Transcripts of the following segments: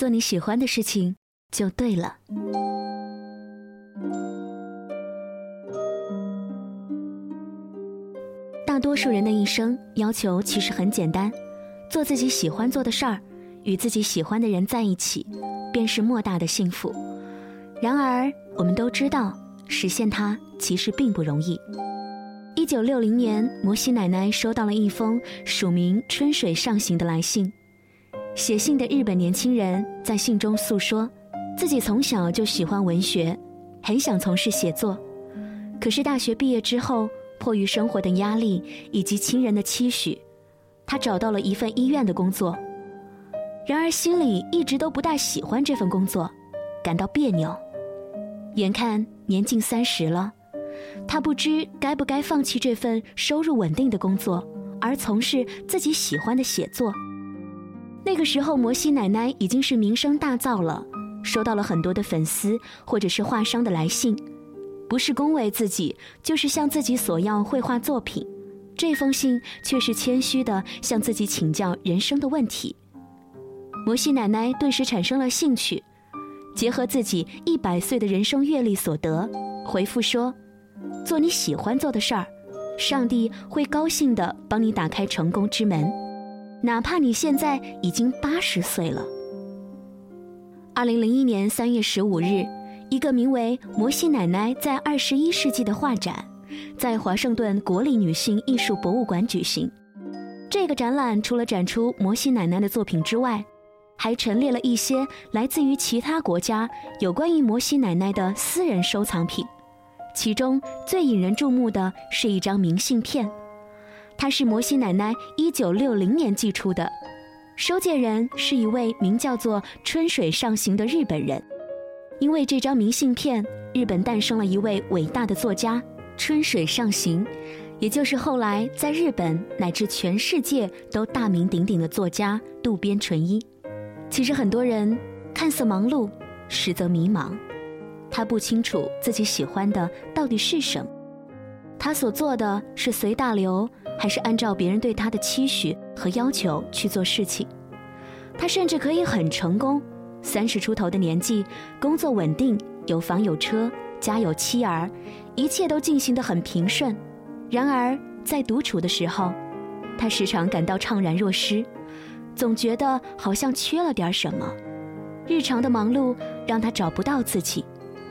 做你喜欢的事情就对了。大多数人的一生要求其实很简单，做自己喜欢做的事儿，与自己喜欢的人在一起，便是莫大的幸福。然而，我们都知道，实现它其实并不容易。一九六零年，摩西奶奶收到了一封署名“春水上行”的来信。写信的日本年轻人在信中诉说，自己从小就喜欢文学，很想从事写作，可是大学毕业之后，迫于生活的压力以及亲人的期许，他找到了一份医院的工作。然而心里一直都不大喜欢这份工作，感到别扭。眼看年近三十了，他不知该不该放弃这份收入稳定的工作，而从事自己喜欢的写作。那个时候，摩西奶奶已经是名声大噪了，收到了很多的粉丝或者是画商的来信，不是恭维自己，就是向自己索要绘画作品。这封信却是谦虚的向自己请教人生的问题。摩西奶奶顿时产生了兴趣，结合自己一百岁的人生阅历所得，回复说：“做你喜欢做的事儿，上帝会高兴的帮你打开成功之门。”哪怕你现在已经八十岁了。二零零一年三月十五日，一个名为“摩西奶奶在二十一世纪”的画展，在华盛顿国立女性艺术博物馆举行。这个展览除了展出摩西奶奶的作品之外，还陈列了一些来自于其他国家有关于摩西奶奶的私人收藏品。其中最引人注目的是一张明信片。它是摩西奶奶一九六零年寄出的，收件人是一位名叫做春水上行的日本人。因为这张明信片，日本诞生了一位伟大的作家春水上行，也就是后来在日本乃至全世界都大名鼎鼎的作家渡边淳一。其实很多人看似忙碌，实则迷茫，他不清楚自己喜欢的到底是什么，他所做的是随大流。还是按照别人对他的期许和要求去做事情，他甚至可以很成功，三十出头的年纪，工作稳定，有房有车，家有妻儿，一切都进行得很平顺。然而在独处的时候，他时常感到怅然若失，总觉得好像缺了点什么。日常的忙碌让他找不到自己，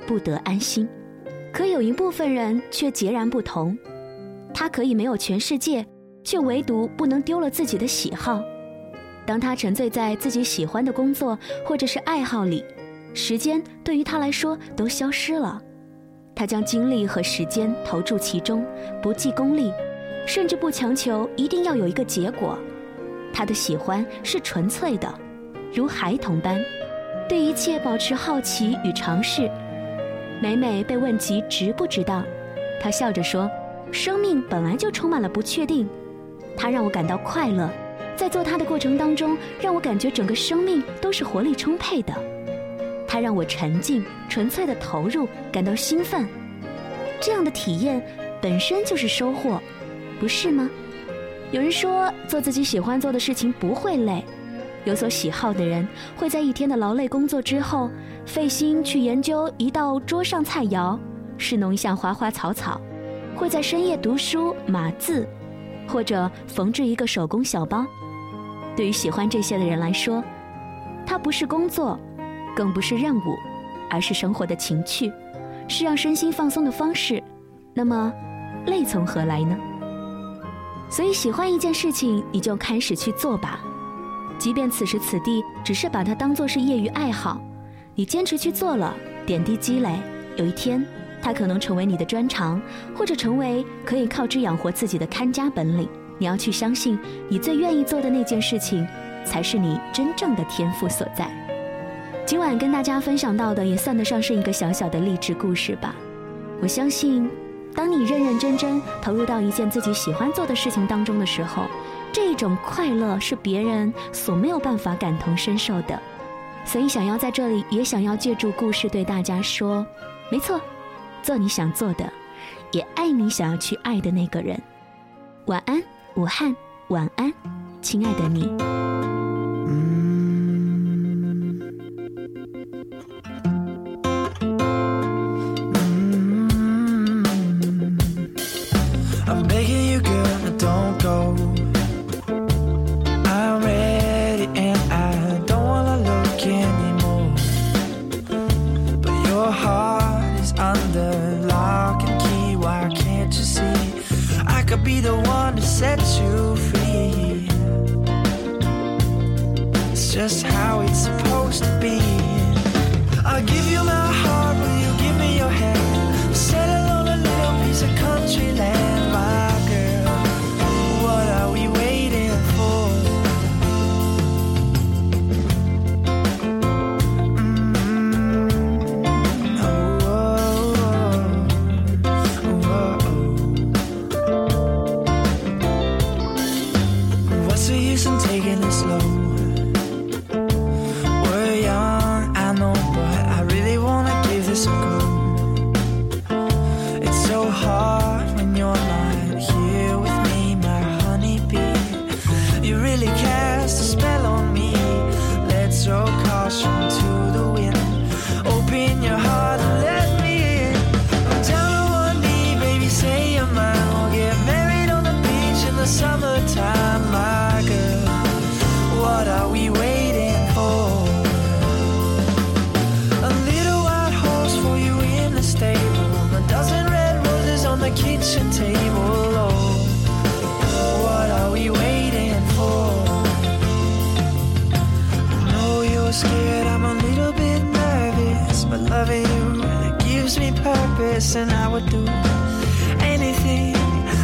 不得安心。可有一部分人却截然不同。他可以没有全世界，却唯独不能丢了自己的喜好。当他沉醉在自己喜欢的工作或者是爱好里，时间对于他来说都消失了。他将精力和时间投注其中，不计功利，甚至不强求一定要有一个结果。他的喜欢是纯粹的，如孩童般，对一切保持好奇与尝试。每每被问及值不值当，他笑着说。生命本来就充满了不确定，它让我感到快乐，在做它的过程当中，让我感觉整个生命都是活力充沛的。它让我沉静、纯粹的投入，感到兴奋。这样的体验本身就是收获，不是吗？有人说，做自己喜欢做的事情不会累。有所喜好的人会在一天的劳累工作之后，费心去研究一道桌上菜肴，侍弄一下花花草草。会在深夜读书码字，或者缝制一个手工小包。对于喜欢这些的人来说，它不是工作，更不是任务，而是生活的情趣，是让身心放松的方式。那么，累从何来呢？所以，喜欢一件事情，你就开始去做吧。即便此时此地只是把它当做是业余爱好，你坚持去做了，点滴积累，有一天。它可能成为你的专长，或者成为可以靠之养活自己的看家本领。你要去相信，你最愿意做的那件事情，才是你真正的天赋所在。今晚跟大家分享到的，也算得上是一个小小的励志故事吧。我相信，当你认认真真投入到一件自己喜欢做的事情当中的时候，这种快乐是别人所没有办法感同身受的。所以，想要在这里，也想要借助故事对大家说：没错，做你想做的，也爱你想要去爱的那个人。晚安，武汉。晚安，亲爱的你。you see. I could be the one to set you free. It's just how it's supposed to be. I'll give you use in taking it slow? Loving you, gives me purpose. And I would do anything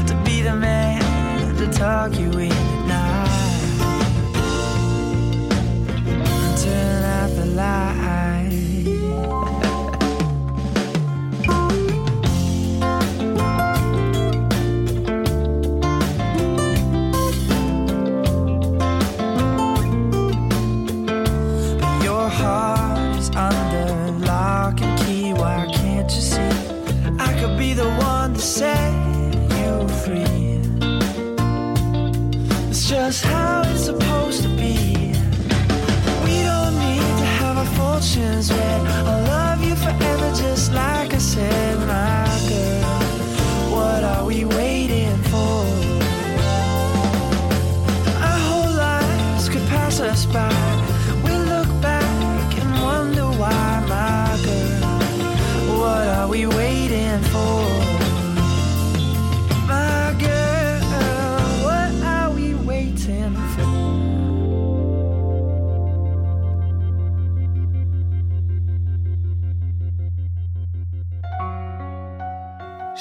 to be the man to talk you in just how